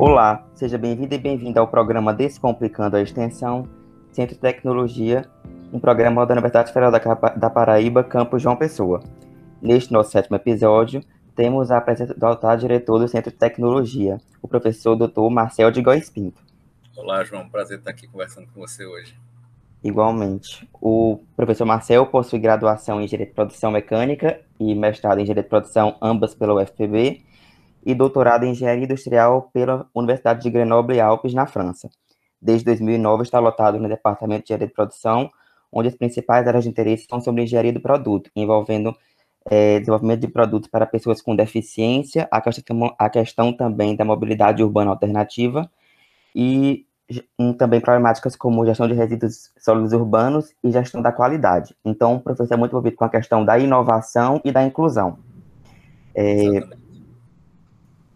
Olá, seja bem-vindo e bem-vindo ao programa Descomplicando a Extensão, Centro de Tecnologia, um programa da Universidade Federal da Paraíba, Campus João Pessoa. Neste nosso sétimo episódio, temos a presença do atual diretor do Centro de Tecnologia, o professor Dr. Marcel de Góes Pinto. Olá, João, prazer estar aqui conversando com você hoje. Igualmente. O professor Marcel possui graduação em Engenharia de Produção Mecânica e mestrado em Engenharia de Produção, ambas pela UFPB, e doutorado em Engenharia Industrial pela Universidade de Grenoble-Alpes, na França. Desde 2009 está lotado no Departamento de Engenharia de Produção, onde as principais áreas de interesse são sobre engenharia do produto, envolvendo é, desenvolvimento de produtos para pessoas com deficiência, a questão, a questão também da mobilidade urbana alternativa e um, também problemáticas como gestão de resíduos sólidos urbanos e gestão da qualidade. Então, o professor é muito envolvido com a questão da inovação e da inclusão. É,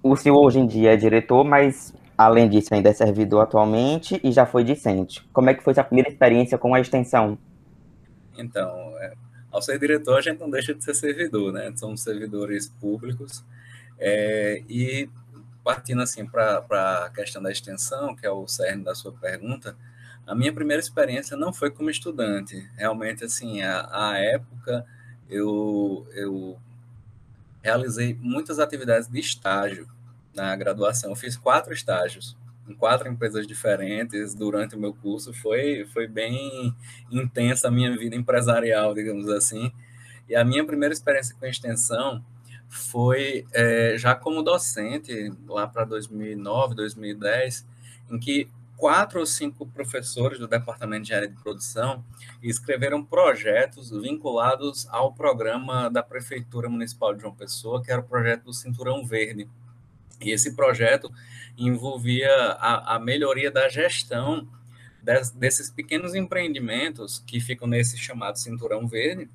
o senhor hoje em dia é diretor, mas além disso ainda é servidor atualmente e já foi discente. Como é que foi sua primeira experiência com a extensão? Então, é, ao ser diretor, a gente não deixa de ser servidor, né? Somos servidores públicos. É, e partindo assim para a questão da extensão, que é o cerne da sua pergunta, a minha primeira experiência não foi como estudante. Realmente, assim, a, a época eu, eu realizei muitas atividades de estágio na graduação. Eu fiz quatro estágios em quatro empresas diferentes durante o meu curso. Foi, foi bem intensa a minha vida empresarial, digamos assim. E a minha primeira experiência com extensão foi é, já como docente, lá para 2009, 2010, em que quatro ou cinco professores do Departamento de Área de Produção escreveram projetos vinculados ao programa da Prefeitura Municipal de João Pessoa, que era o projeto do Cinturão Verde. E esse projeto envolvia a, a melhoria da gestão des, desses pequenos empreendimentos que ficam nesse chamado Cinturão Verde,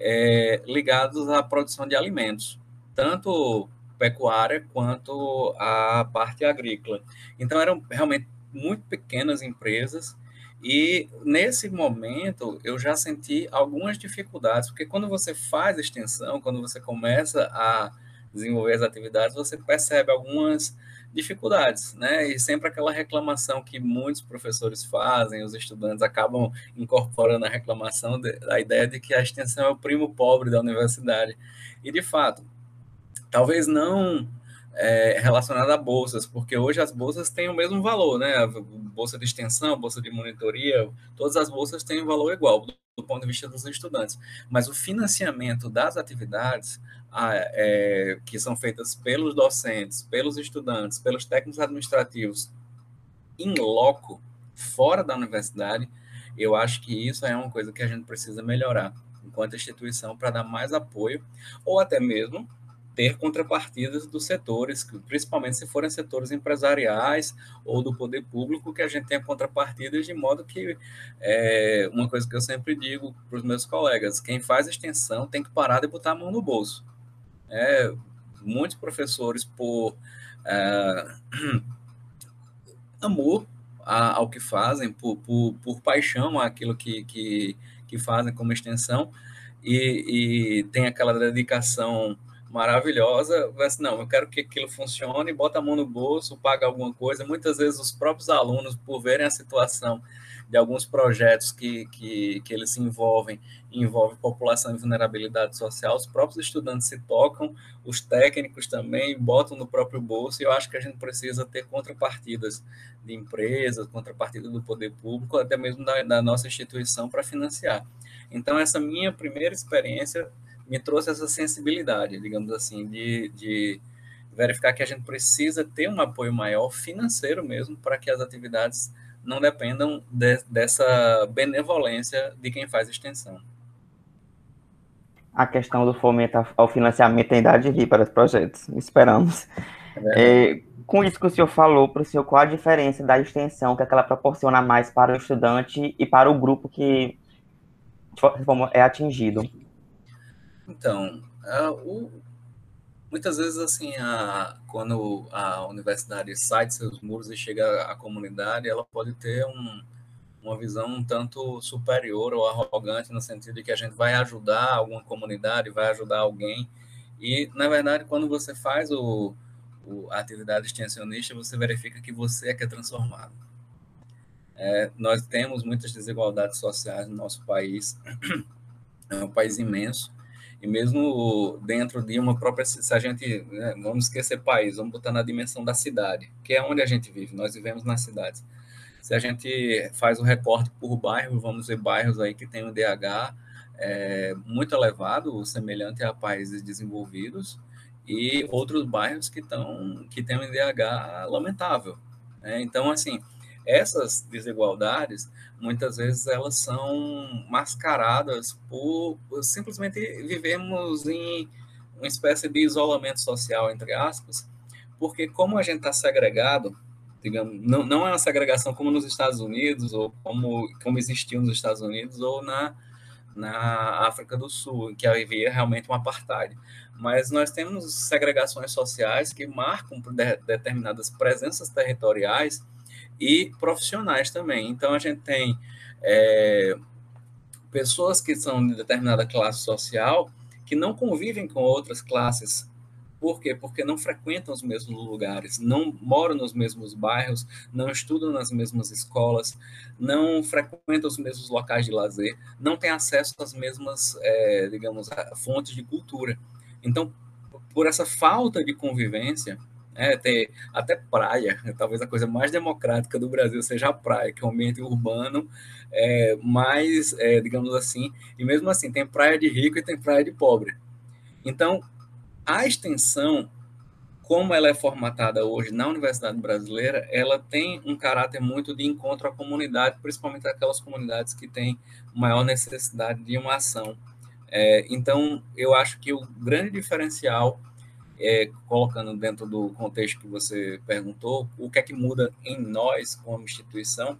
é, ligados à produção de alimentos, tanto pecuária quanto a parte agrícola. Então, eram realmente muito pequenas empresas e nesse momento eu já senti algumas dificuldades, porque quando você faz extensão, quando você começa a desenvolver as atividades, você percebe algumas dificuldades, né? E sempre aquela reclamação que muitos professores fazem, os estudantes acabam incorporando a reclamação da ideia de que a extensão é o primo pobre da universidade. E de fato, talvez não é, relacionada a bolsas, porque hoje as bolsas têm o mesmo valor, né? A bolsa de extensão, bolsa de monitoria, todas as bolsas têm um valor igual do, ponto de vista dos estudantes. Mas o financiamento das atividades a, é, que são feitas pelos docentes, pelos estudantes, pelos técnicos administrativos, em loco, fora da universidade, eu acho que isso é uma coisa que a gente precisa melhorar enquanto instituição para dar mais apoio, ou até mesmo ter contrapartidas dos setores, principalmente se forem setores empresariais ou do poder público, que a gente tenha contrapartidas de modo que, é, uma coisa que eu sempre digo para os meus colegas, quem faz extensão tem que parar de botar a mão no bolso. É, muitos professores, por é, amor ao que fazem, por, por, por paixão àquilo que, que, que fazem como extensão, e, e tem aquela dedicação maravilhosa, mas não, eu quero que aquilo funcione, bota a mão no bolso, paga alguma coisa. Muitas vezes os próprios alunos, por verem a situação de alguns projetos que, que, que eles se envolvem, envolve população em vulnerabilidade social, os próprios estudantes se tocam, os técnicos também botam no próprio bolso, e eu acho que a gente precisa ter contrapartidas de empresas, contrapartida do poder público, até mesmo da, da nossa instituição para financiar. Então, essa minha primeira experiência me trouxe essa sensibilidade, digamos assim, de, de verificar que a gente precisa ter um apoio maior financeiro mesmo para que as atividades não dependam de, dessa benevolência de quem faz extensão. A questão do fomento ao financiamento tem idade de vir para os projetos, esperamos. É é, com isso que o senhor falou, para o senhor, qual a diferença da extensão que, é que ela proporciona mais para o estudante e para o grupo que é atingido? Então, a, o, muitas vezes, assim, a, quando a universidade sai de seus muros e chega à comunidade, ela pode ter um, uma visão um tanto superior ou arrogante, no sentido de que a gente vai ajudar alguma comunidade, vai ajudar alguém. E, na verdade, quando você faz o, a atividade extensionista, você verifica que você é que é transformado. É, nós temos muitas desigualdades sociais no nosso país, é um país imenso, e mesmo dentro de uma própria se a gente né, vamos esquecer país vamos botar na dimensão da cidade que é onde a gente vive nós vivemos nas cidades se a gente faz o recorte por bairro vamos ver bairros aí que tem um DH é, muito elevado semelhante a países desenvolvidos e outros bairros que estão que têm um IDH lamentável né? então assim essas desigualdades muitas vezes elas são mascaradas por, simplesmente vivemos em uma espécie de isolamento social, entre aspas, porque como a gente está segregado, digamos, não, não é uma segregação como nos Estados Unidos, ou como, como existiu nos Estados Unidos, ou na, na África do Sul, que havia realmente um apartheid. Mas nós temos segregações sociais que marcam de, determinadas presenças territoriais e profissionais também. Então, a gente tem é, pessoas que são de determinada classe social que não convivem com outras classes. Por quê? Porque não frequentam os mesmos lugares, não moram nos mesmos bairros, não estudam nas mesmas escolas, não frequentam os mesmos locais de lazer, não têm acesso às mesmas, é, digamos, fontes de cultura. Então, por essa falta de convivência, é, ter até praia, talvez a coisa mais democrática do Brasil seja a praia, que é um ambiente urbano é, mais, é, digamos assim, e mesmo assim tem praia de rico e tem praia de pobre. Então, a extensão, como ela é formatada hoje na Universidade Brasileira, ela tem um caráter muito de encontro à comunidade, principalmente aquelas comunidades que têm maior necessidade de uma ação. É, então, eu acho que o grande diferencial é, colocando dentro do contexto que você perguntou, o que é que muda em nós como instituição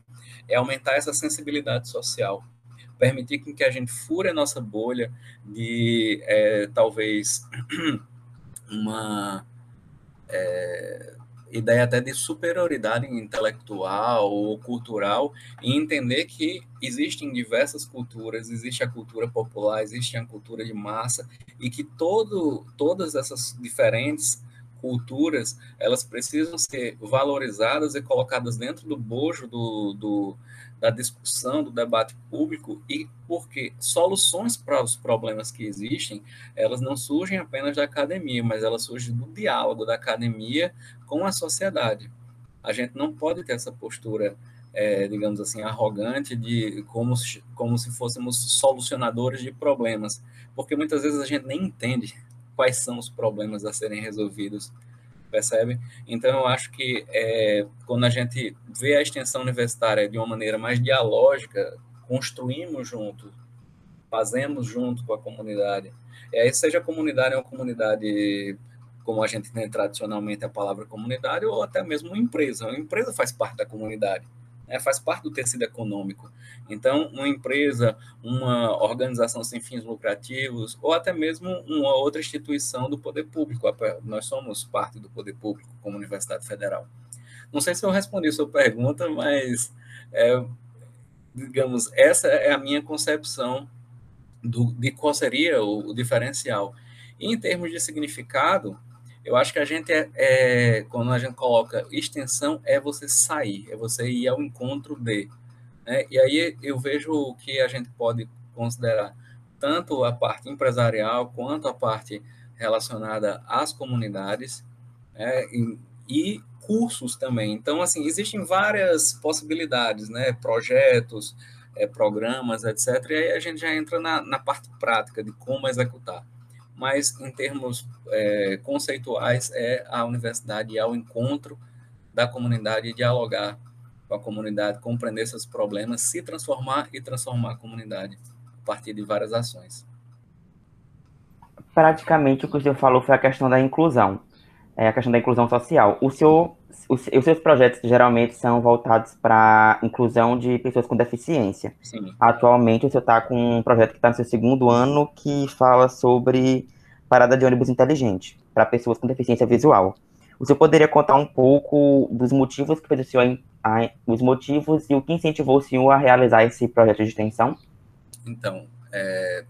é aumentar essa sensibilidade social, permitir que a gente fure a nossa bolha de é, talvez uma é, ideia até de superioridade intelectual ou cultural e entender que existem diversas culturas, existe a cultura popular, existe a cultura de massa e que todo, todas essas diferentes culturas elas precisam ser valorizadas e colocadas dentro do bojo do, do da discussão, do debate público, e porque soluções para os problemas que existem, elas não surgem apenas da academia, mas elas surgem do diálogo da academia com a sociedade. A gente não pode ter essa postura, é, digamos assim, arrogante de como, como se fôssemos solucionadores de problemas, porque muitas vezes a gente nem entende quais são os problemas a serem resolvidos percebe? Então, eu acho que é, quando a gente vê a extensão universitária de uma maneira mais dialógica, construímos junto, fazemos junto com a comunidade, e aí seja a comunidade uma comunidade como a gente tem tradicionalmente a palavra comunidade, ou até mesmo uma empresa. Uma empresa faz parte da comunidade né, faz parte do tecido econômico. Então, uma empresa, uma organização sem fins lucrativos, ou até mesmo uma outra instituição do poder público. Nós somos parte do poder público, como Universidade Federal. Não sei se eu respondi a sua pergunta, mas, é, digamos, essa é a minha concepção do, de qual seria o, o diferencial. E, em termos de significado, eu acho que a gente é, é, quando a gente coloca extensão, é você sair, é você ir ao encontro de. Né? E aí eu vejo que a gente pode considerar tanto a parte empresarial quanto a parte relacionada às comunidades né? e, e cursos também. Então, assim, existem várias possibilidades, né? Projetos, é, programas, etc. E aí a gente já entra na, na parte prática de como executar mas em termos é, conceituais é a universidade ao encontro da comunidade dialogar com a comunidade, compreender seus problemas, se transformar e transformar a comunidade a partir de várias ações. Praticamente o que o senhor falou foi a questão da inclusão, é a questão da inclusão social. O senhor, os, os seus projetos geralmente são voltados para inclusão de pessoas com deficiência. Sim. Atualmente o senhor está com um projeto que está no seu segundo ano que fala sobre parada de ônibus inteligente para pessoas com deficiência visual. O senhor poderia contar um pouco dos motivos que fez o senhor, a, os motivos e o que incentivou o senhor a realizar esse projeto de extensão? Então, é,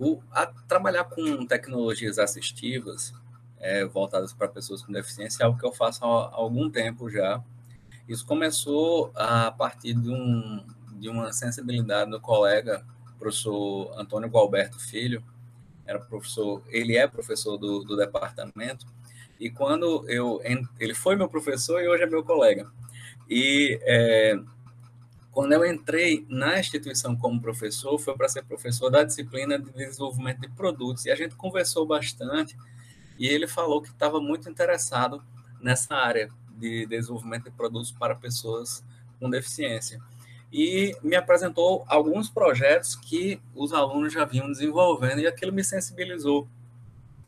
o, a, trabalhar com tecnologias assistivas é, voltadas para pessoas com deficiência, é algo que eu faço há, algum tempo já. Isso começou a partir de, um, de uma sensibilidade do colega, professor Antônio Gualberto Filho, era professor, ele é professor do, do departamento, e quando eu, ele foi meu professor e hoje é meu colega. E é, quando eu entrei na instituição como professor, foi para ser professor da disciplina de desenvolvimento de produtos. E a gente conversou bastante e ele falou que estava muito interessado nessa área de desenvolvimento de produtos para pessoas com deficiência. E me apresentou alguns projetos que os alunos já vinham desenvolvendo e aquilo me sensibilizou.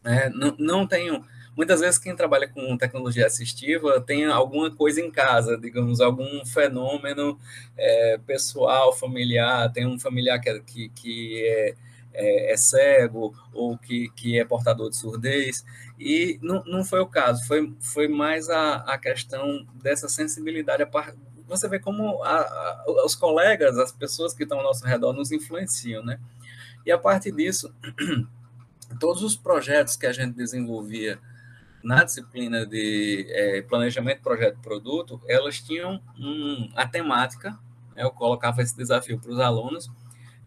É, não, não tenho Muitas vezes quem trabalha com tecnologia assistiva tem alguma coisa em casa, digamos, algum fenômeno é, pessoal, familiar, tem um familiar que, é, que, que é, é, é, cego ou que, que é portador de surdez, e não, não foi o caso, foi, foi mais a, a questão dessa sensibilidade. A, você vê como a, a, os colegas, as pessoas que estão ao nosso redor nos influenciam, né? E a partir disso, todos os projetos que a gente desenvolvia na disciplina de é, planejamento, projeto produto, elas tinham um, a temática, né, eu colocava esse desafio para os alunos,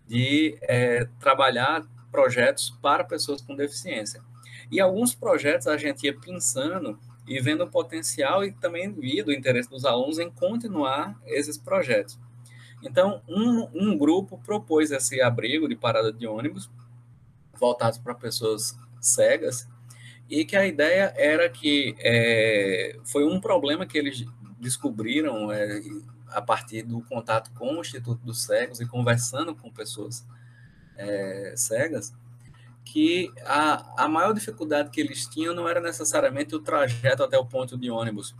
de é, trabalhar projetos para pessoas com deficiência. E alguns projetos a gente ia pensando e vendo o potencial e também via o interesse dos alunos em continuar esses projetos. Então, um, um grupo propôs esse abrigo de parada de ônibus voltados para pessoas cegas e que a ideia era que é, foi um problema que eles descobriram é, a partir do contato com o Instituto dos Cegos e conversando com pessoas é, cegas, que a, a maior dificuldade que eles tinham não era necessariamente o trajeto até o ponto de ônibus,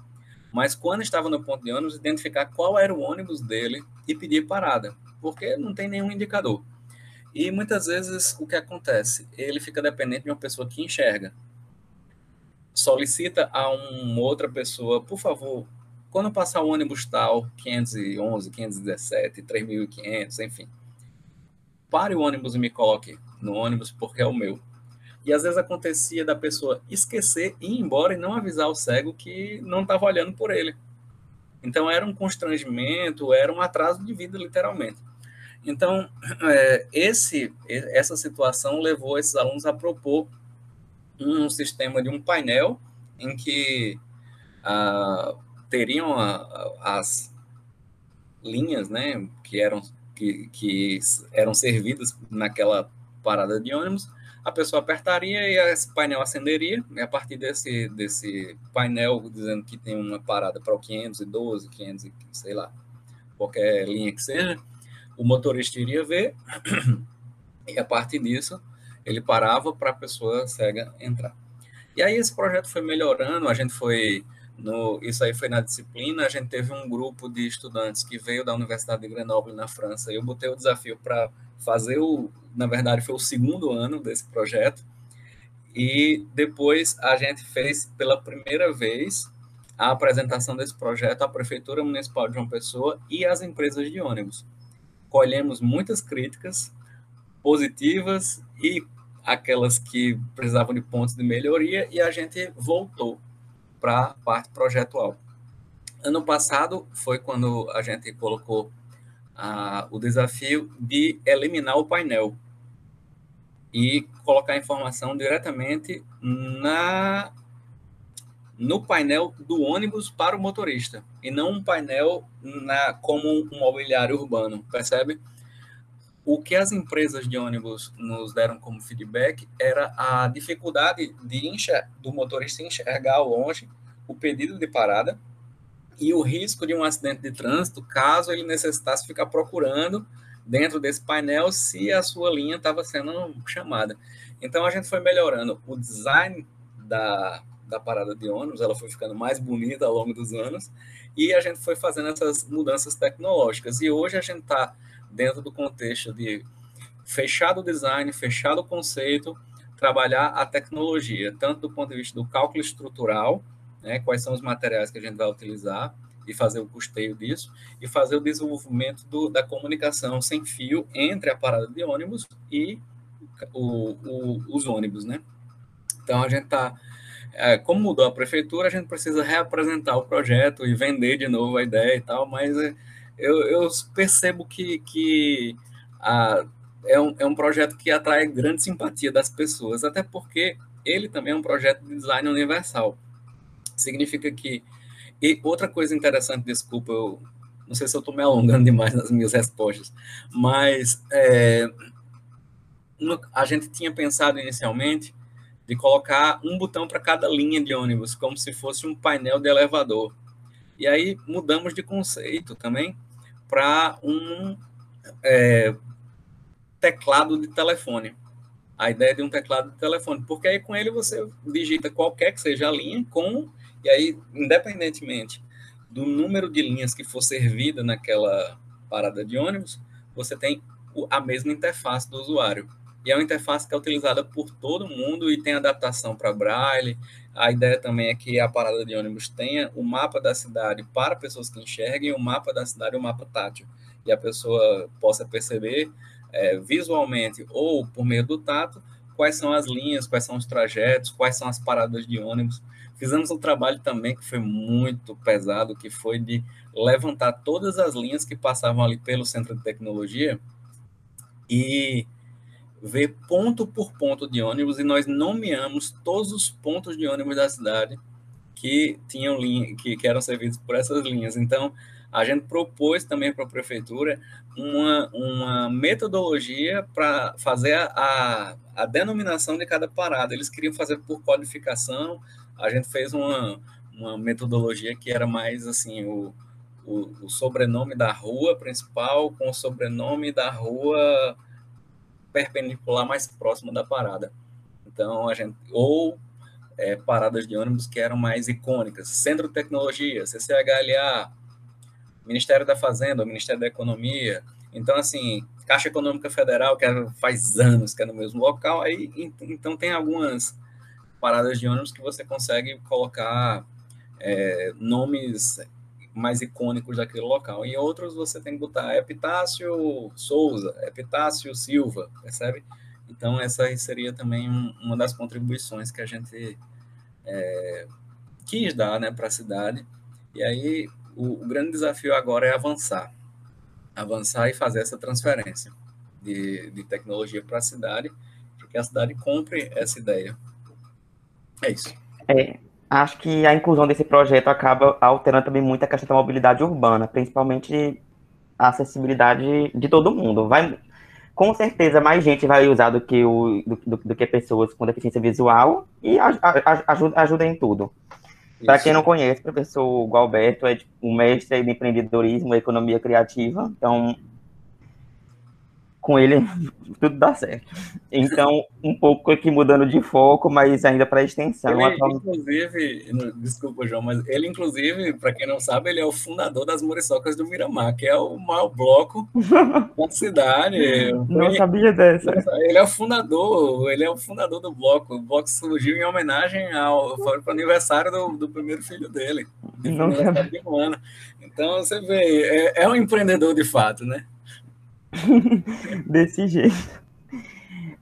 mas quando estava no ponto de ônibus, identificar qual era o ônibus dele e pedir parada, porque não tem nenhum indicador. E muitas vezes o que acontece? Ele fica dependente de uma pessoa que enxerga solicita a uma outra pessoa, por favor, quando passar o ônibus tal, 511, 517, 3500, enfim, pare o ônibus e me coloque no ônibus porque é o meu. E às vezes acontecia da pessoa esquecer e ir embora e não avisar o cego que não estava olhando por ele. Então era um constrangimento, era um atraso de vida, literalmente. Então, é, esse, essa situação levou esses alunos a propor um sistema de um painel em que ah, teriam a, a, as linhas, né, que eram que, que eram servidas naquela parada de ônibus, a pessoa apertaria e esse painel acenderia, e a partir desse, desse painel dizendo que tem uma parada para o 512, 500, sei lá, qualquer linha que seja, o motorista iria ver, e a partir disso ele parava para a pessoa cega entrar. E aí esse projeto foi melhorando, a gente foi no, isso aí foi na disciplina, a gente teve um grupo de estudantes que veio da Universidade de Grenoble na França, eu botei o desafio para fazer o, na verdade foi o segundo ano desse projeto, e depois a gente fez pela primeira vez a apresentação desse projeto à Prefeitura Municipal de João Pessoa e às empresas de ônibus. Colhemos muitas críticas positivas e aquelas que precisavam de pontos de melhoria e a gente voltou para a parte projetual. Ano passado foi quando a gente colocou ah, o desafio de eliminar o painel e colocar a informação diretamente na no painel do ônibus para o motorista e não um painel na como um mobiliário urbano, percebe? O que as empresas de ônibus nos deram como feedback era a dificuldade de enxer do motorista enxergar ao longe o pedido de parada e o risco de um acidente de trânsito caso ele necessitasse ficar procurando dentro desse painel se a sua linha estava sendo chamada. Então a gente foi melhorando o design da, da parada de ônibus, ela foi ficando mais bonita ao longo dos anos e a gente foi fazendo essas mudanças tecnológicas. E hoje a gente está dentro do contexto de fechado o design, fechado o conceito, trabalhar a tecnologia, tanto do ponto de vista do cálculo estrutural, né, quais são os materiais que a gente vai utilizar e fazer o custeio disso, e fazer o desenvolvimento do, da comunicação sem fio entre a parada de ônibus e o, o, os ônibus, né? Então, a gente está é, como mudou a prefeitura, a gente precisa reapresentar o projeto e vender de novo a ideia e tal, mas é, eu, eu percebo que, que a, é, um, é um projeto que atrai grande simpatia das pessoas, até porque ele também é um projeto de design universal. Significa que. E outra coisa interessante, desculpa, eu não sei se eu estou me alongando demais nas minhas respostas, mas é, a gente tinha pensado inicialmente de colocar um botão para cada linha de ônibus, como se fosse um painel de elevador. E aí mudamos de conceito também para um é, teclado de telefone. A ideia de um teclado de telefone, porque aí com ele você digita qualquer que seja a linha com e aí independentemente do número de linhas que for servida naquela parada de ônibus, você tem a mesma interface do usuário. E é uma interface que é utilizada por todo mundo e tem adaptação para Braille. A ideia também é que a parada de ônibus tenha o mapa da cidade para pessoas que enxerguem, o mapa da cidade o mapa tátil. E a pessoa possa perceber é, visualmente ou por meio do tato quais são as linhas, quais são os trajetos, quais são as paradas de ônibus. Fizemos um trabalho também que foi muito pesado, que foi de levantar todas as linhas que passavam ali pelo centro de tecnologia e ver ponto por ponto de ônibus e nós nomeamos todos os pontos de ônibus da cidade que tinham linha, que, que eram servidos por essas linhas. Então, a gente propôs também para a prefeitura uma, uma metodologia para fazer a, a denominação de cada parada. Eles queriam fazer por codificação, a gente fez uma, uma metodologia que era mais assim, o, o, o sobrenome da rua principal com o sobrenome da rua perpendicular mais próximo da parada. Então, a gente, ou é, paradas de ônibus que eram mais icônicas, Centro de Tecnologia, CCHLA, Ministério da Fazenda, Ministério da Economia. Então, assim, Caixa Econômica Federal, que faz anos que é no mesmo local, aí então tem algumas paradas de ônibus que você consegue colocar é, nomes mais icônicos daquele local. Em outros você tem que botar Epitácio Souza, Epitácio Silva, percebe? Então essa seria também uma das contribuições que a gente é, quis dar né, para a cidade. E aí o, o, grande desafio agora é avançar. Avançar e fazer essa transferência de, de tecnologia para a cidade, para que a cidade compre essa ideia. É isso. É, acho que a inclusão desse projeto acaba alterando também muito a questão da mobilidade urbana, principalmente a acessibilidade de todo mundo. Vai, com certeza, mais gente vai usar do que, o, do, do, do que pessoas com deficiência visual e a, a, ajuda, ajuda em tudo. Para quem não conhece, o professor Gualberto é tipo, um mestre em empreendedorismo e economia criativa. Então, com ele tudo dá certo. Então, um pouco aqui mudando de foco, mas ainda para extensão. Ele, inclusive, desculpa, João, mas ele, inclusive, para quem não sabe, ele é o fundador das Muriçocas do Miramar, que é o maior bloco da cidade. Não ele, sabia dessa. Ele é o fundador, ele é o fundador do bloco. O bloco surgiu em homenagem ao aniversário do, do primeiro filho dele. Não sabia. Então, você vê, é, é um empreendedor de fato, né? Desse jeito.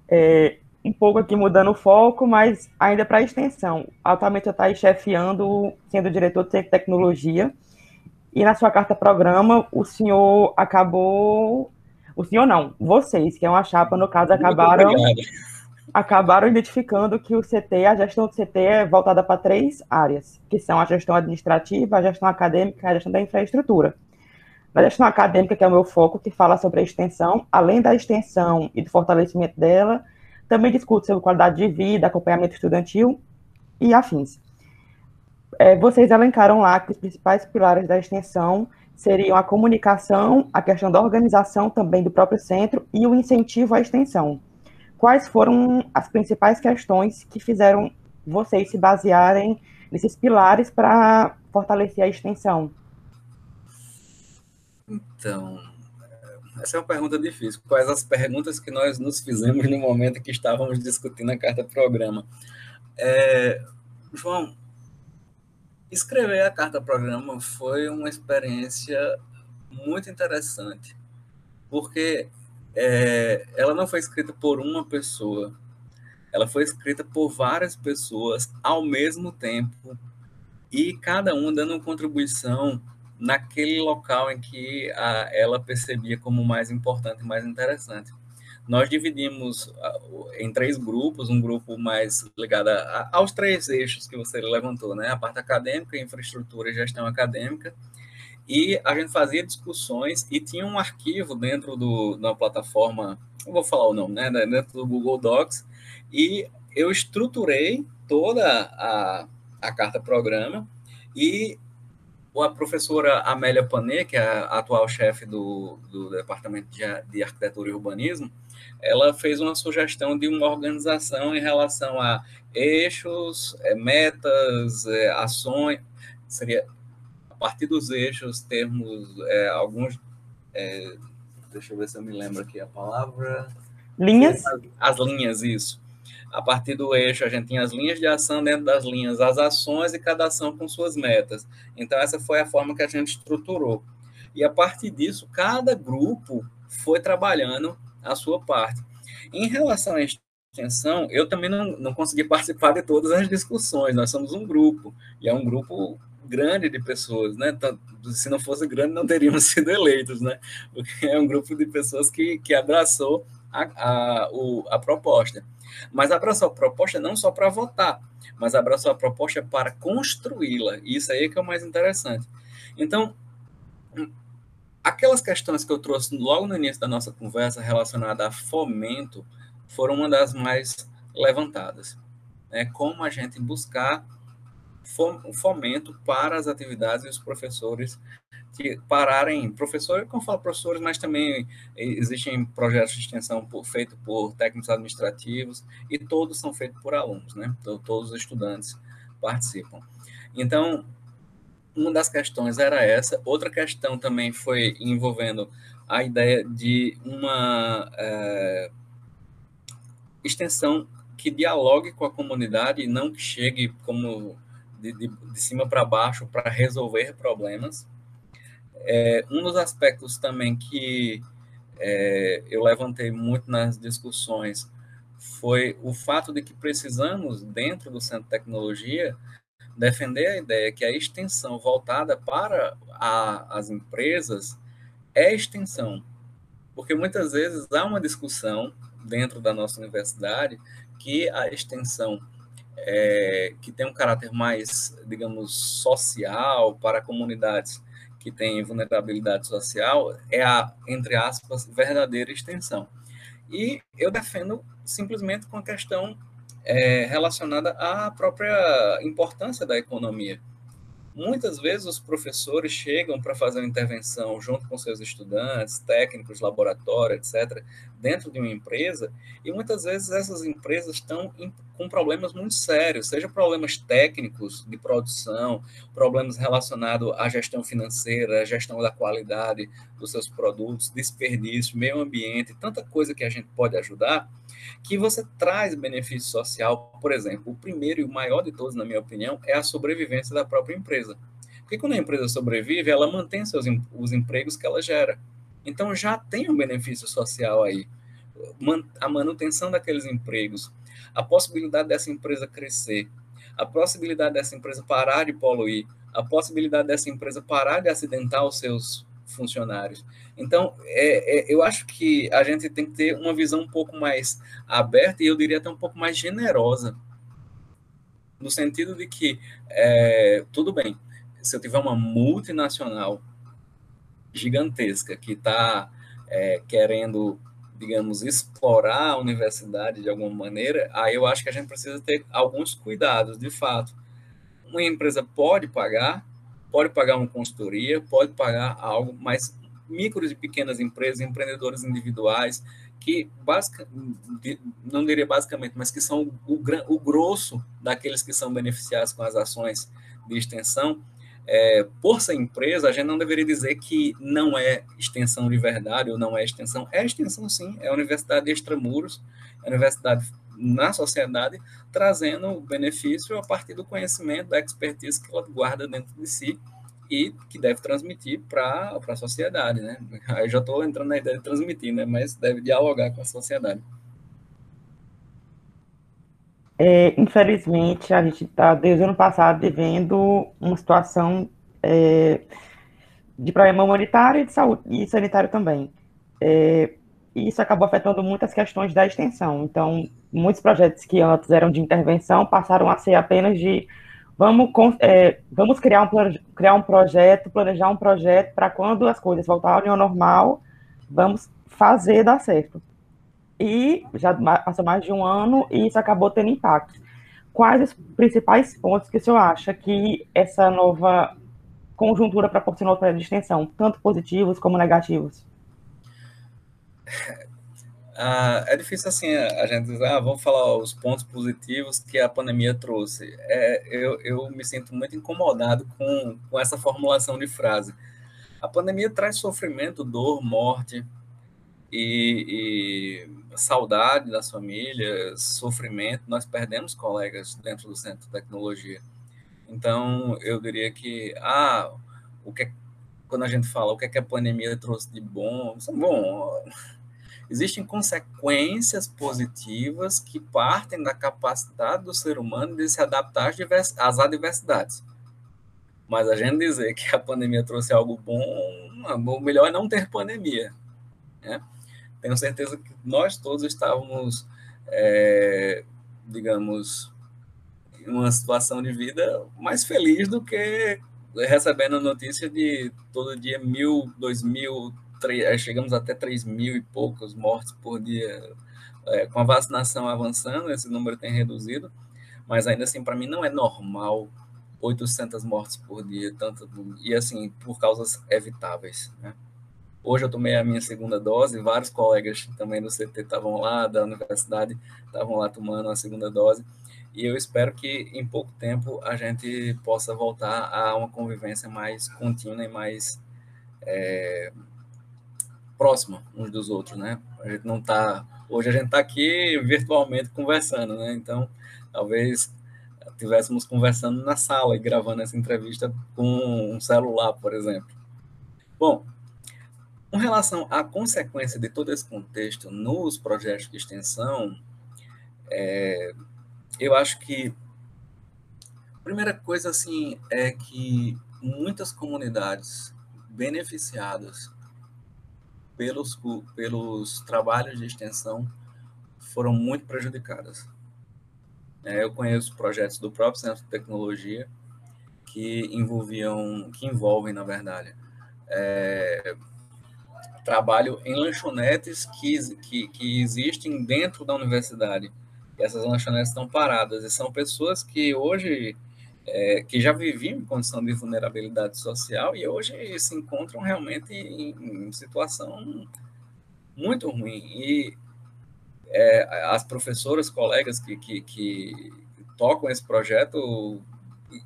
É, um pouco aqui mudando o foco, mas ainda para extensão. Atualmente eu estou chefiando, sendo diretor de tecnologia, e na sua carta programa o senhor acabou. O senhor não, vocês, que é uma chapa, no caso, acabaram. Acabaram identificando que o CT, a gestão do CT é voltada para três áreas, que são a gestão administrativa, a gestão acadêmica e a gestão da infraestrutura. Na gestão acadêmica, que é o meu foco, que fala sobre a extensão, além da extensão e do fortalecimento dela, também discute sobre qualidade de vida, acompanhamento estudantil e afins. É, vocês elencaram lá que os principais pilares da extensão seriam a comunicação, a questão da organização também do próprio centro e o incentivo à extensão. Quais foram as principais questões que fizeram vocês se basearem nesses pilares para fortalecer a extensão? Então, essa é uma pergunta difícil. Quais as perguntas que nós nos fizemos no momento que estávamos discutindo a carta-programa? É, João, escrever a carta-programa foi uma experiência muito interessante, porque é, ela não foi escrita por uma pessoa, ela foi escrita por várias pessoas ao mesmo tempo e cada um dando contribuição naquele local em que a, ela percebia como mais importante e mais interessante. Nós dividimos em três grupos, um grupo mais ligado a, aos três eixos que você levantou, né? A parte acadêmica, infraestrutura e gestão acadêmica, e a gente fazia discussões e tinha um arquivo dentro do, da plataforma, não vou falar o nome, né, dentro do Google Docs, e eu estruturei toda a, a carta programa e a professora Amélia Panet, que é a atual chefe do, do Departamento de, Arquitetura e Urbanismo, ela fez uma sugestão de uma organização em relação a eixos, é, metas, é, ações, seria a partir dos eixos termos é, alguns, é, deixa eu ver se eu me lembro aqui a palavra. Linhas? As, as linhas, isso. A partir do eixo, a gente tinha as linhas de ação, dentro das linhas, as ações e cada ação com suas metas. Então, essa foi a forma que a gente estruturou. E a partir disso, cada grupo foi trabalhando a sua parte. Em relação à extensão, eu também não, não consegui participar de todas as discussões. Nós somos um grupo, e é um grupo grande de pessoas, né? Se não fosse grande, não teríamos sido eleitos, né? Porque é um grupo de pessoas que, que abraçou a, a, o, a proposta. Mas abraçou a proposta não só para votar, mas abraçou a proposta para construí-la. Isso aí é que é o mais interessante. Então, aquelas questões que eu trouxe logo no início da nossa conversa relacionada a fomento foram uma das mais levantadas. Né? Como a gente buscar fomento para as atividades e os professores que pararem, professores, como falo professores, mas também existem projetos de extensão feitos por técnicos administrativos e todos são feitos por alunos, né? Todos os estudantes participam. Então, uma das questões era essa. Outra questão também foi envolvendo a ideia de uma é, extensão que dialogue com a comunidade e não que chegue como de, de, de cima para baixo para resolver problemas. É, um dos aspectos também que é, eu levantei muito nas discussões foi o fato de que precisamos, dentro do Centro de Tecnologia, defender a ideia que a extensão voltada para a, as empresas é extensão. Porque muitas vezes há uma discussão dentro da nossa universidade que a extensão é, que tem um caráter mais, digamos, social para comunidades que têm vulnerabilidade social é a, entre aspas, verdadeira extensão. E eu defendo simplesmente com a questão é, relacionada à própria importância da economia. Muitas vezes os professores chegam para fazer uma intervenção junto com seus estudantes, técnicos, laboratório, etc., dentro de uma empresa, e muitas vezes essas empresas estão com problemas muito sérios, seja problemas técnicos de produção, problemas relacionados à gestão financeira, à gestão da qualidade dos seus produtos, desperdício, meio ambiente, tanta coisa que a gente pode ajudar, que você traz benefício social. Por exemplo, o primeiro e o maior de todos, na minha opinião, é a sobrevivência da própria empresa. Porque quando a empresa sobrevive, ela mantém seus, os empregos que ela gera. Então já tem um benefício social aí. A manutenção daqueles empregos, a possibilidade dessa empresa crescer, a possibilidade dessa empresa parar de poluir, a possibilidade dessa empresa parar de acidentar os seus funcionários. Então, é, é, eu acho que a gente tem que ter uma visão um pouco mais aberta e eu diria até um pouco mais generosa, no sentido de que, é, tudo bem, se eu tiver uma multinacional gigantesca que está é, querendo, digamos, explorar a universidade de alguma maneira, aí eu acho que a gente precisa ter alguns cuidados, de fato. Uma empresa pode pagar, pode pagar uma consultoria, pode pagar algo, mas micros e pequenas empresas, empreendedores individuais, que basic, não diria basicamente, mas que são o, o grosso daqueles que são beneficiados com as ações de extensão, é, por ser empresa, a gente não deveria dizer que não é extensão de verdade ou não é extensão. É extensão, sim. É a universidade extramuros, é a universidade na sociedade, trazendo benefício a partir do conhecimento, da expertise que ela guarda dentro de si e que deve transmitir para a sociedade, né? Aí já estou entrando na ideia de transmitir, né? Mas deve dialogar com a sociedade. É, infelizmente, a gente está, desde o ano passado, vivendo uma situação é, de problema humanitário e de saúde e sanitário também. É, e isso acabou afetando muitas questões da extensão. Então, muitos projetos que antes eram de intervenção passaram a ser apenas de vamos, é, vamos criar, um, criar um projeto, planejar um projeto para quando as coisas voltarem ao normal, vamos fazer dar certo. E já passou mais de um ano e isso acabou tendo impacto. Quais os principais pontos que o senhor acha que essa nova conjuntura proporcionou para a extensão, tanto positivos como negativos? Ah, é difícil assim a gente dizer, ah, vamos falar os pontos positivos que a pandemia trouxe. É, eu, eu me sinto muito incomodado com, com essa formulação de frase. A pandemia traz sofrimento, dor, morte e, e saudade das famílias, sofrimento. Nós perdemos colegas dentro do centro de tecnologia. Então, eu diria que, ah, o que é, quando a gente fala o que é que a pandemia trouxe de bom, bom, existem consequências positivas que partem da capacidade do ser humano de se adaptar às adversidades. Mas a gente dizer que a pandemia trouxe algo bom, o melhor é não ter pandemia. Né? Tenho certeza que nós todos estávamos, é, digamos, em uma situação de vida mais feliz do que recebendo a notícia de todo dia mil, dois mil, três, chegamos até 3 mil e poucos mortes por dia. É, com a vacinação avançando, esse número tem reduzido, mas ainda assim, para mim, não é normal 800 mortes por dia, tanto e assim, por causas evitáveis. Né? Hoje eu tomei a minha segunda dose, vários colegas também do CT estavam lá, da universidade, estavam lá tomando a segunda dose, e eu espero que em pouco tempo a gente possa voltar a uma convivência mais contínua e mais é, próxima uns dos outros, né? A gente não tá hoje a gente está aqui virtualmente conversando, né? Então, talvez tivéssemos conversando na sala e gravando essa entrevista com um celular, por exemplo. Bom, com relação à consequência de todo esse contexto nos projetos de extensão, é, eu acho que a primeira coisa assim é que muitas comunidades beneficiadas pelos, pelos trabalhos de extensão foram muito prejudicadas. É, eu conheço projetos do próprio Centro de Tecnologia que envolviam, que envolvem, na verdade, é, trabalho em lanchonetes que, que, que existem dentro da universidade. E essas lanchonetes estão paradas e são pessoas que hoje é, que já viviam em condição de vulnerabilidade social e hoje se encontram realmente em, em situação muito ruim. E é, as professoras, colegas que, que, que tocam esse projeto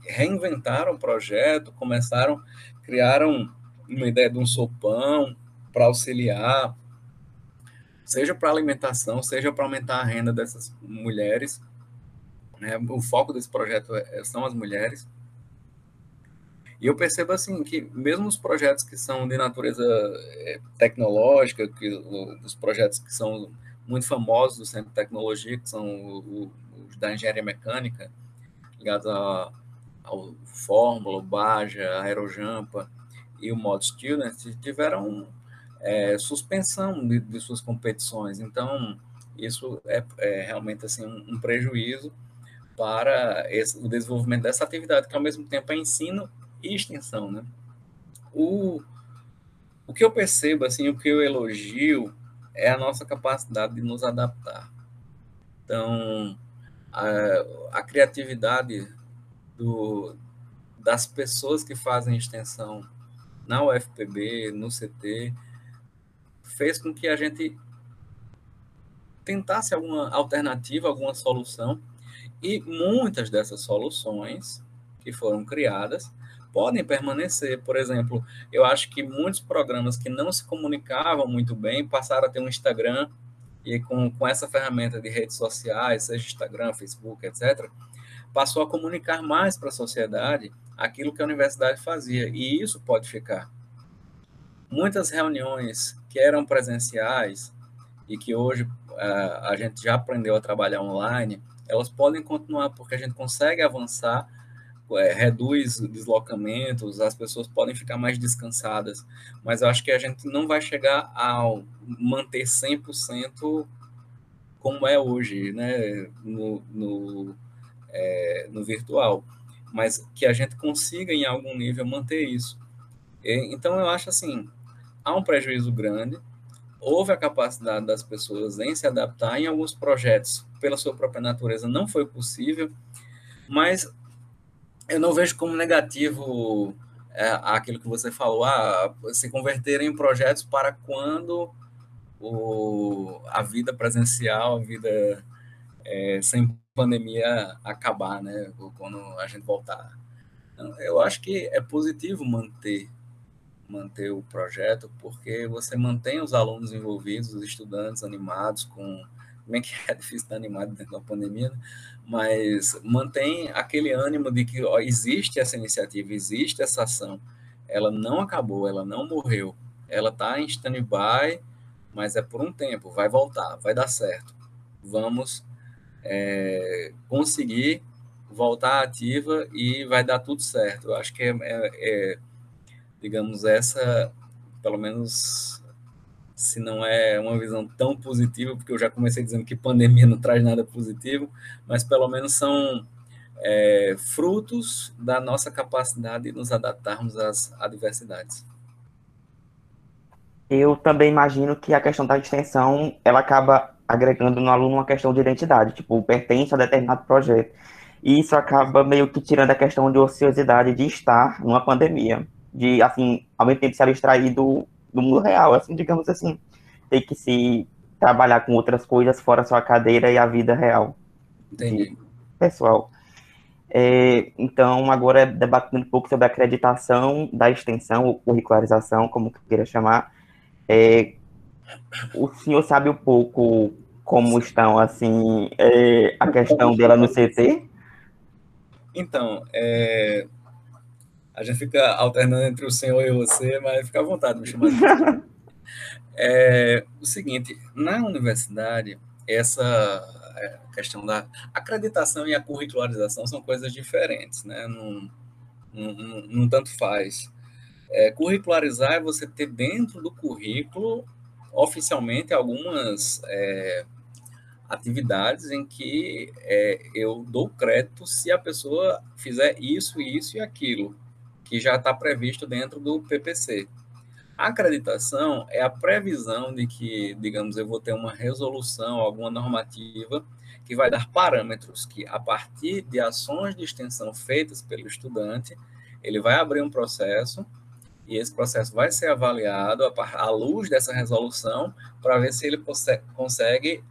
reinventaram o projeto, começaram, criaram uma ideia de um sopão para auxiliar, seja para alimentação, seja para aumentar a renda dessas mulheres. Né? O foco desse projeto é, são as mulheres. E eu percebo assim que mesmo os projetos que são de natureza é, tecnológica, que os projetos que são muito famosos do Centro de Tecnologia, que são os da engenharia mecânica, ligados ao Fórmula, Baja, Aerojampa e o Mod Student, tiveram é, suspensão de, de, suas competições. Então, isso é, é realmente assim um, um prejuízo para esse, o desenvolvimento dessa atividade, que ao mesmo tempo é ensino e extensão, né? O, o que eu percebo, assim, o que eu elogio é a nossa capacidade de nos adaptar. Então, a, a criatividade do, das pessoas que fazem extensão na UFPB, no CT, fez com que a gente tentasse alguma alternativa, alguma solução e muitas dessas soluções que foram criadas podem permanecer. Por exemplo, eu acho que muitos programas que não se comunicavam muito bem passaram a ter um Instagram e com, com essa ferramenta de redes sociais, seja Instagram, Facebook, etc., passou a comunicar mais para a sociedade aquilo que a universidade fazia. E isso pode ficar. Muitas reuniões que eram presenciais e que hoje uh, a gente já aprendeu a trabalhar online, elas podem continuar, porque a gente consegue avançar, é, reduz deslocamentos, as pessoas podem ficar mais descansadas, mas eu acho que a gente não vai chegar a manter 100% como é hoje, né, no, no, é, no virtual, mas que a gente consiga, em algum nível, manter isso. E, então, eu acho assim, há um prejuízo grande, houve a capacidade das pessoas em se adaptar em alguns projetos, pela sua própria natureza, não foi possível, mas eu não vejo como negativo é, aquilo que você falou, ah, se converter em projetos para quando o, a vida presencial, a vida é, sem pandemia acabar, né? Quando a gente voltar. Eu acho que é positivo manter manter o projeto, porque você mantém os alunos envolvidos, os estudantes animados com bem que é difícil estar animado dentro da pandemia, né? mas mantém aquele ânimo de que ó, existe essa iniciativa, existe essa ação, ela não acabou, ela não morreu, ela está em stand-by, mas é por um tempo, vai voltar, vai dar certo. Vamos é, conseguir voltar ativa e vai dar tudo certo. Eu acho que é, é, é digamos, essa, pelo menos se não é uma visão tão positiva, porque eu já comecei dizendo que pandemia não traz nada positivo, mas pelo menos são é, frutos da nossa capacidade de nos adaptarmos às adversidades. Eu também imagino que a questão da extensão, ela acaba agregando no aluno uma questão de identidade, tipo, pertence a determinado projeto. E isso acaba meio que tirando a questão de ociosidade de estar numa pandemia, de, assim, ao mesmo tempo se abstrair do, do mundo real, assim, digamos assim, ter que se trabalhar com outras coisas fora sua cadeira e a vida real. Entendi. Pessoal, é, então, agora debatendo um pouco sobre a acreditação da extensão, ou curricularização, como queira chamar, é, o senhor sabe um pouco como estão, assim, é, a questão dela no CT? Então, é, a gente fica alternando entre o senhor e você, mas fica à vontade de me chamar. é, o seguinte, na universidade, essa é, questão da acreditação e a curricularização são coisas diferentes, né? Não, não, não, não tanto faz. É, curricularizar é você ter dentro do currículo, oficialmente, algumas é, atividades em que é, eu dou crédito se a pessoa fizer isso, isso e aquilo, que já está previsto dentro do PPC. A acreditação é a previsão de que, digamos, eu vou ter uma resolução, alguma normativa que vai dar parâmetros que, a partir de ações de extensão feitas pelo estudante, ele vai abrir um processo e esse processo vai ser avaliado à luz dessa resolução para ver se ele consegue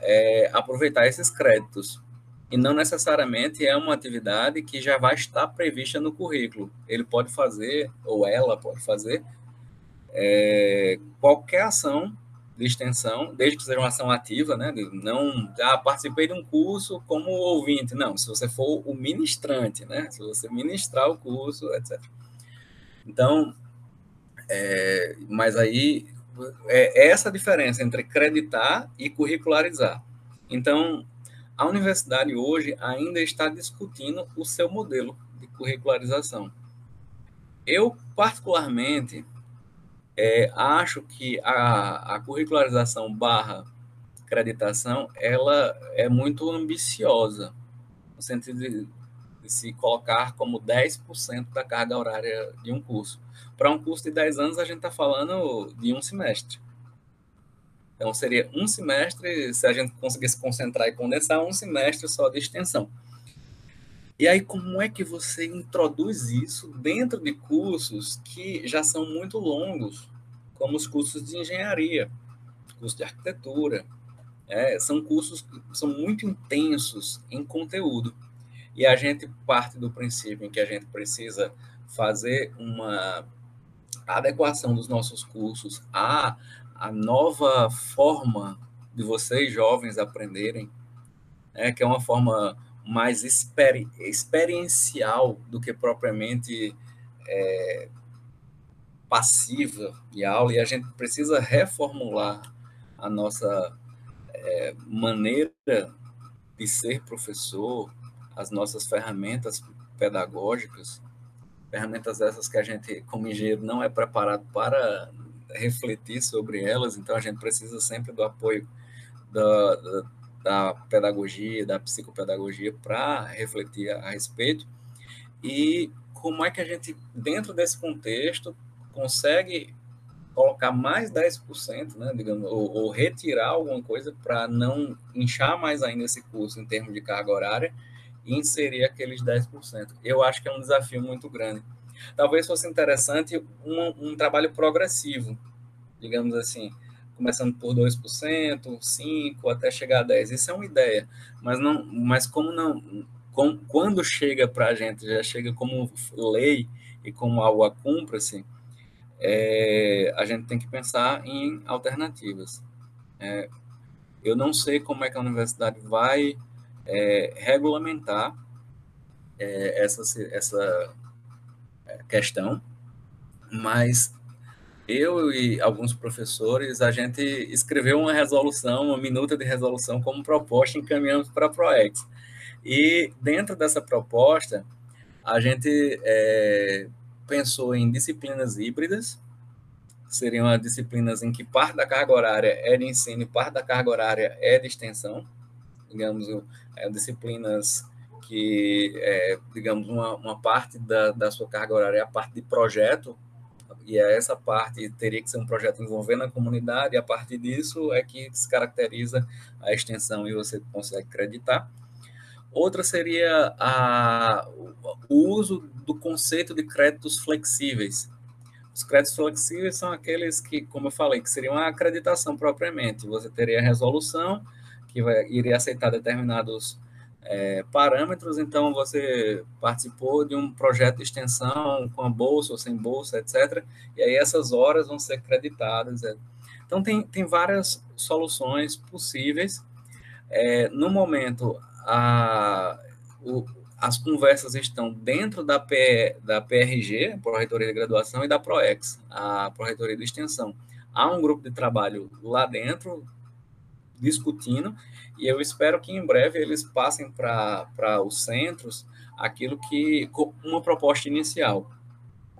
é, aproveitar esses créditos. E não necessariamente é uma atividade que já vai estar prevista no currículo. Ele pode fazer, ou ela pode fazer, é, qualquer ação de extensão, desde que seja uma ação ativa, né? Não, já participei de um curso como ouvinte, não. Se você for o ministrante, né? Se você ministrar o curso, etc. Então, é, mas aí é, essa a diferença entre acreditar e curricularizar. Então, a universidade hoje ainda está discutindo o seu modelo de curricularização. Eu, particularmente, é, acho que a, a curricularização barra acreditação, ela é muito ambiciosa, no sentido de, de se colocar como 10% da carga horária de um curso. Para um curso de 10 anos, a gente está falando de um semestre. Então, seria um semestre, se a gente conseguisse concentrar e condensar, um semestre só de extensão. E aí, como é que você introduz isso dentro de cursos que já são muito longos, como os cursos de engenharia, cursos de arquitetura? É, são cursos que são muito intensos em conteúdo. E a gente parte do princípio em que a gente precisa fazer uma adequação dos nossos cursos à, à nova forma de vocês jovens aprenderem, né, que é uma forma mais experi experiencial do que propriamente é, passiva de aula, e a gente precisa reformular a nossa é, maneira de ser professor, as nossas ferramentas pedagógicas, ferramentas essas que a gente, como engenheiro, não é preparado para refletir sobre elas, então a gente precisa sempre do apoio da, da, da pedagogia, da psicopedagogia para refletir a, a respeito. E como é que a gente, dentro desse contexto, consegue colocar mais 10%, né, digamos, ou, ou retirar alguma coisa para não inchar mais ainda esse curso em termos de carga horária e inserir aqueles 10%. Eu acho que é um desafio muito grande. Talvez fosse interessante um, um trabalho progressivo, digamos assim, começando por 2%, 5%, até chegar a 10%. Isso é uma ideia, mas, não, mas como não, com, quando chega para a gente, já chega como lei e como algo a cumpra-se, é, a gente tem que pensar em alternativas. É, eu não sei como é que a universidade vai é, regulamentar é, essa, essa questão, mas eu e alguns professores, a gente escreveu uma resolução, uma minuta de resolução como proposta e encaminhamos para a ProEx. E dentro dessa proposta, a gente é, pensou em disciplinas híbridas, seriam as disciplinas em que parte da carga horária é de ensino e parte da carga horária é de extensão, digamos, é, disciplinas que, é, digamos, uma, uma parte da, da sua carga horária é a parte de projeto, e é essa parte teria que ser um projeto envolvendo a comunidade, e a partir disso é que se caracteriza a extensão e você consegue acreditar. Outra seria a, o uso do conceito de créditos flexíveis. Os créditos flexíveis são aqueles que, como eu falei, que seriam a acreditação propriamente. Você teria a resolução, que vai, iria aceitar determinados é, parâmetros, então você participou de um projeto de extensão com a bolsa ou sem bolsa, etc. E aí essas horas vão ser creditadas. É. Então tem, tem várias soluções possíveis. É, no momento, a, o, as conversas estão dentro da, P, da PRG, Pró-Reitoria de Graduação, e da PROEX, a Pró-Reitoria de Extensão. Há um grupo de trabalho lá dentro, discutindo, e eu espero que em breve eles passem para os centros aquilo que, uma proposta inicial,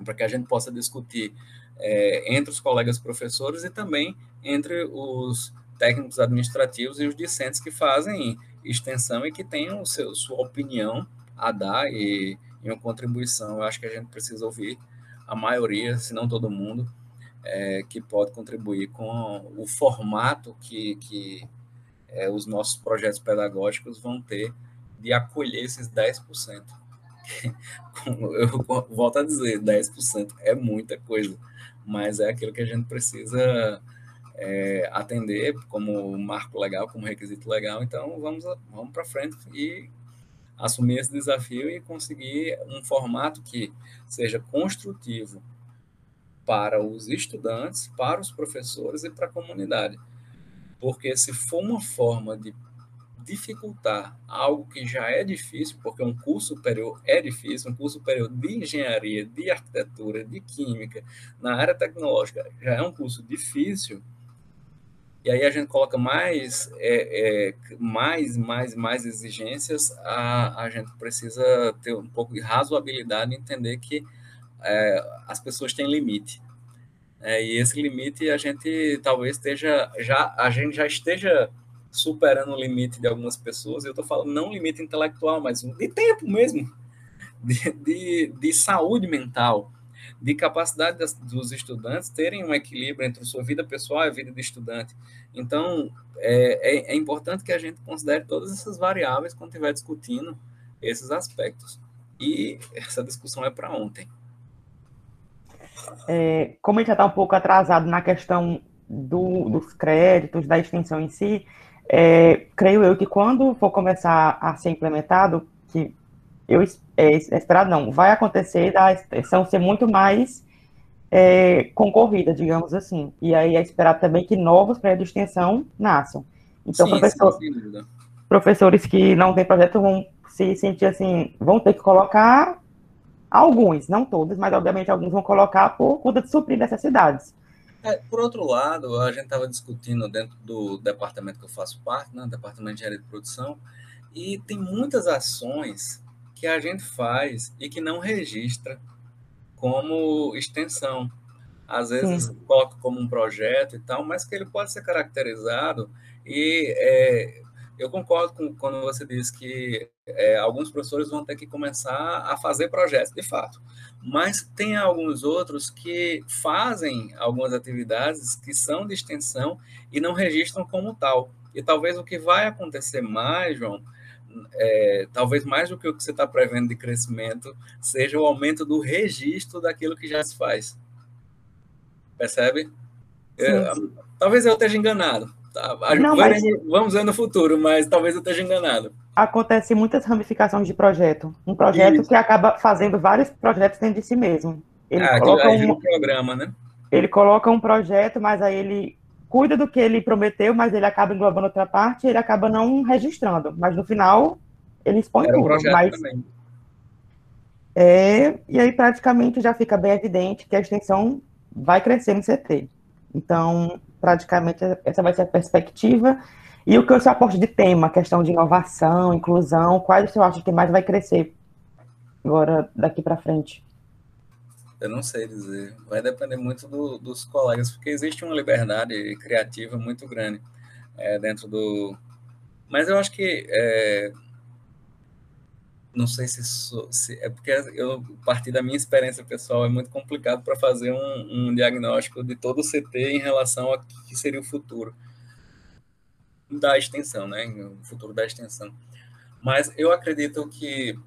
para que a gente possa discutir é, entre os colegas professores e também entre os técnicos administrativos e os discentes que fazem extensão e que tenham o seu, sua opinião a dar e, e uma contribuição. Eu acho que a gente precisa ouvir a maioria, se não todo mundo, é, que pode contribuir com o formato que, que é, os nossos projetos pedagógicos vão ter de acolher esses 10%. eu volto a dizer, 10% é muita coisa, mas é aquilo que a gente precisa é, atender como marco legal, como requisito legal. Então, vamos, vamos para frente e assumir esse desafio e conseguir um formato que seja construtivo para os estudantes, para os professores e para a comunidade. Porque se for uma forma de dificultar algo que já é difícil, porque um curso superior é difícil, um curso superior de engenharia, de arquitetura, de química, na área tecnológica já é um curso difícil, e aí a gente coloca mais, é, é, mais, mais, mais exigências, a, a gente precisa ter um pouco de razoabilidade e entender que é, as pessoas têm limite. É, e esse limite a gente talvez esteja já a gente já esteja superando o limite de algumas pessoas. Eu estou falando não limite intelectual, mas de tempo mesmo, de, de, de saúde mental, de capacidade das, dos estudantes terem um equilíbrio entre sua vida pessoal e a vida de estudante. Então, é, é, é importante que a gente considere todas essas variáveis quando estiver discutindo esses aspectos. E essa discussão é para ontem. É, como a gente já está um pouco atrasado na questão do, dos créditos, da extensão em si, é, creio eu que quando for começar a ser implementado, que eu é, esperado não, vai acontecer da extensão ser muito mais é, concorrida, digamos assim. E aí é esperado também que novos projetos de extensão nasçam. Então, sim, professor, sim, professores que não têm projeto vão se sentir assim, vão ter que colocar Alguns, não todos, mas obviamente alguns vão colocar por conta de suprir necessidades. É, por outro lado, a gente estava discutindo dentro do departamento que eu faço parte, né, Departamento de Engenharia de Produção, E tem muitas ações que a gente faz e que não registra como extensão. Às vezes Sim. coloca como um projeto e tal, mas que ele pode ser caracterizado e é, eu concordo com quando você diz que é, alguns professores vão ter que começar a fazer projetos, de fato. Mas tem alguns outros que fazem algumas atividades que são de extensão e não registram como tal. E talvez o que vai acontecer mais, João, é, talvez mais do que o que você está prevendo de crescimento, seja o aumento do registro daquilo que já se faz. Percebe? É, talvez eu esteja enganado. Tá? Não, vamos, mas... vamos ver no futuro, mas talvez eu esteja enganado. Acontece muitas ramificações de projeto. Um projeto Isso. que acaba fazendo vários projetos dentro de si mesmo. Ele ah, coloca um programa, né? Ele coloca um projeto, mas aí ele cuida do que ele prometeu, mas ele acaba englobando outra parte e ele acaba não registrando. Mas no final, ele expõe Era um tudo. Mas, também. É, e aí praticamente já fica bem evidente que a extensão vai crescer no CT. Então, praticamente, essa vai ser a perspectiva. E o que eu seu aporte de tema, questão de inovação, inclusão, quais você acha que mais vai crescer agora daqui para frente? Eu não sei dizer. Vai depender muito do, dos colegas, porque existe uma liberdade criativa muito grande é, dentro do. Mas eu acho que. É... Não sei se, se, É porque eu, a partir da minha experiência pessoal, é muito complicado para fazer um, um, diagnóstico de todo o CT em relação a que seria o futuro da extensão, né? O futuro da extensão. Mas eu acredito que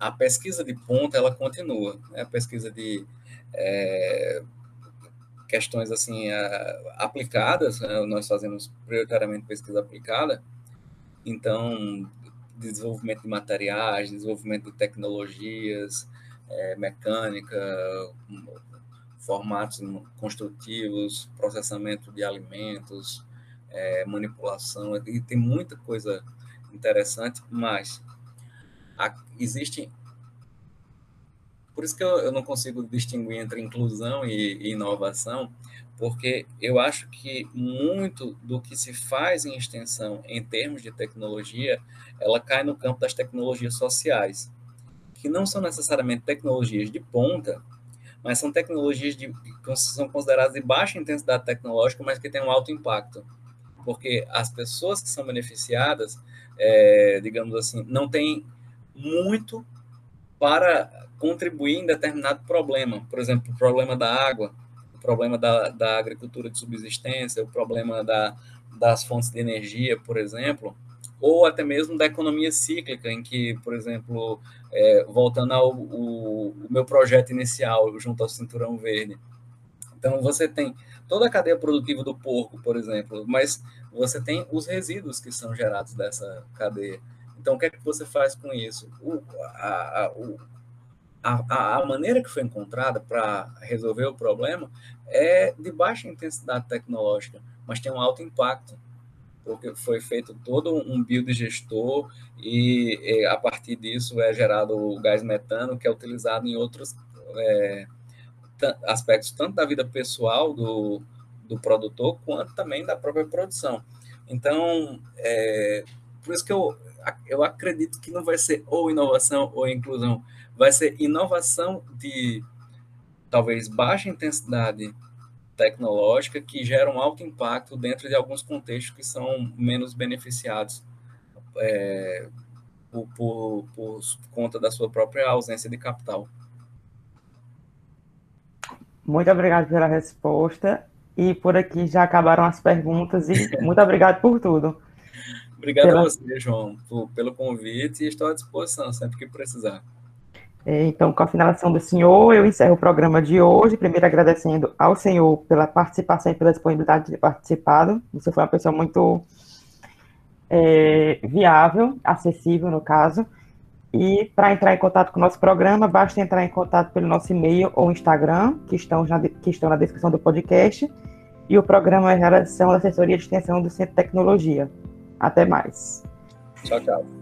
a pesquisa de ponta ela continua, né? a pesquisa de é, questões assim aplicadas, né? nós fazemos prioritariamente pesquisa aplicada, então desenvolvimento de materiais, desenvolvimento de tecnologias, é, mecânica, formatos construtivos, processamento de alimentos, é, manipulação, e tem muita coisa interessante, mas existe. Por isso que eu, eu, não consigo distinguir entre inclusão e, e inovação, porque eu acho que muito do que se faz em extensão em termos de tecnologia, ela cai no campo das tecnologias sociais, que não são necessariamente tecnologias de ponta, mas são tecnologias de, que são consideradas de baixa intensidade tecnológica, mas que têm um alto impacto. Porque as pessoas que são beneficiadas, é, digamos assim, não têm muito para contribuir em determinado problema. Por exemplo, o problema da água, problema da, da agricultura de subsistência, o problema da, das fontes de energia, por exemplo, ou até mesmo da economia cíclica, em que, por exemplo, é, voltando ao o, o meu projeto inicial junto ao Cinturão Verde, então você tem toda a cadeia produtiva do porco, por exemplo, mas você tem os resíduos que são gerados dessa cadeia. Então, o que é que você faz com isso? O, a, a, o, a, a, maneira que foi encontrada para resolver o problema é de baixa intensidade tecnológica, mas tem um alto impacto, porque foi feito todo um biodigestor e, e a partir disso é gerado o gás metano, que é utilizado em outros é, aspectos, tanto da vida pessoal do, do produtor, quanto também da própria produção. Então, é, por isso que eu, eu acredito que não vai ser ou inovação ou inclusão, vai ser inovação de talvez baixa intensidade tecnológica que gera um alto impacto dentro de alguns contextos que são menos beneficiados é, por, por, por conta da sua própria ausência de capital. Muito obrigado pela resposta. E por aqui já acabaram as perguntas e muito obrigado por tudo. Obrigado pela... a você, João, por, pelo convite e estou à disposição sempre que precisar. É, então, com a finalização do senhor, eu encerro o programa de hoje. Primeiro, agradecendo ao senhor pela participação e pela disponibilidade de participado. Você foi uma pessoa muito é, viável, acessível, no caso. E para entrar em contato com o nosso programa, basta entrar em contato pelo nosso e-mail ou Instagram, que estão, na, que estão na descrição do podcast. E o programa é a realização da assessoria de extensão do Centro de Tecnologia. Até mais. Tchau, tchau.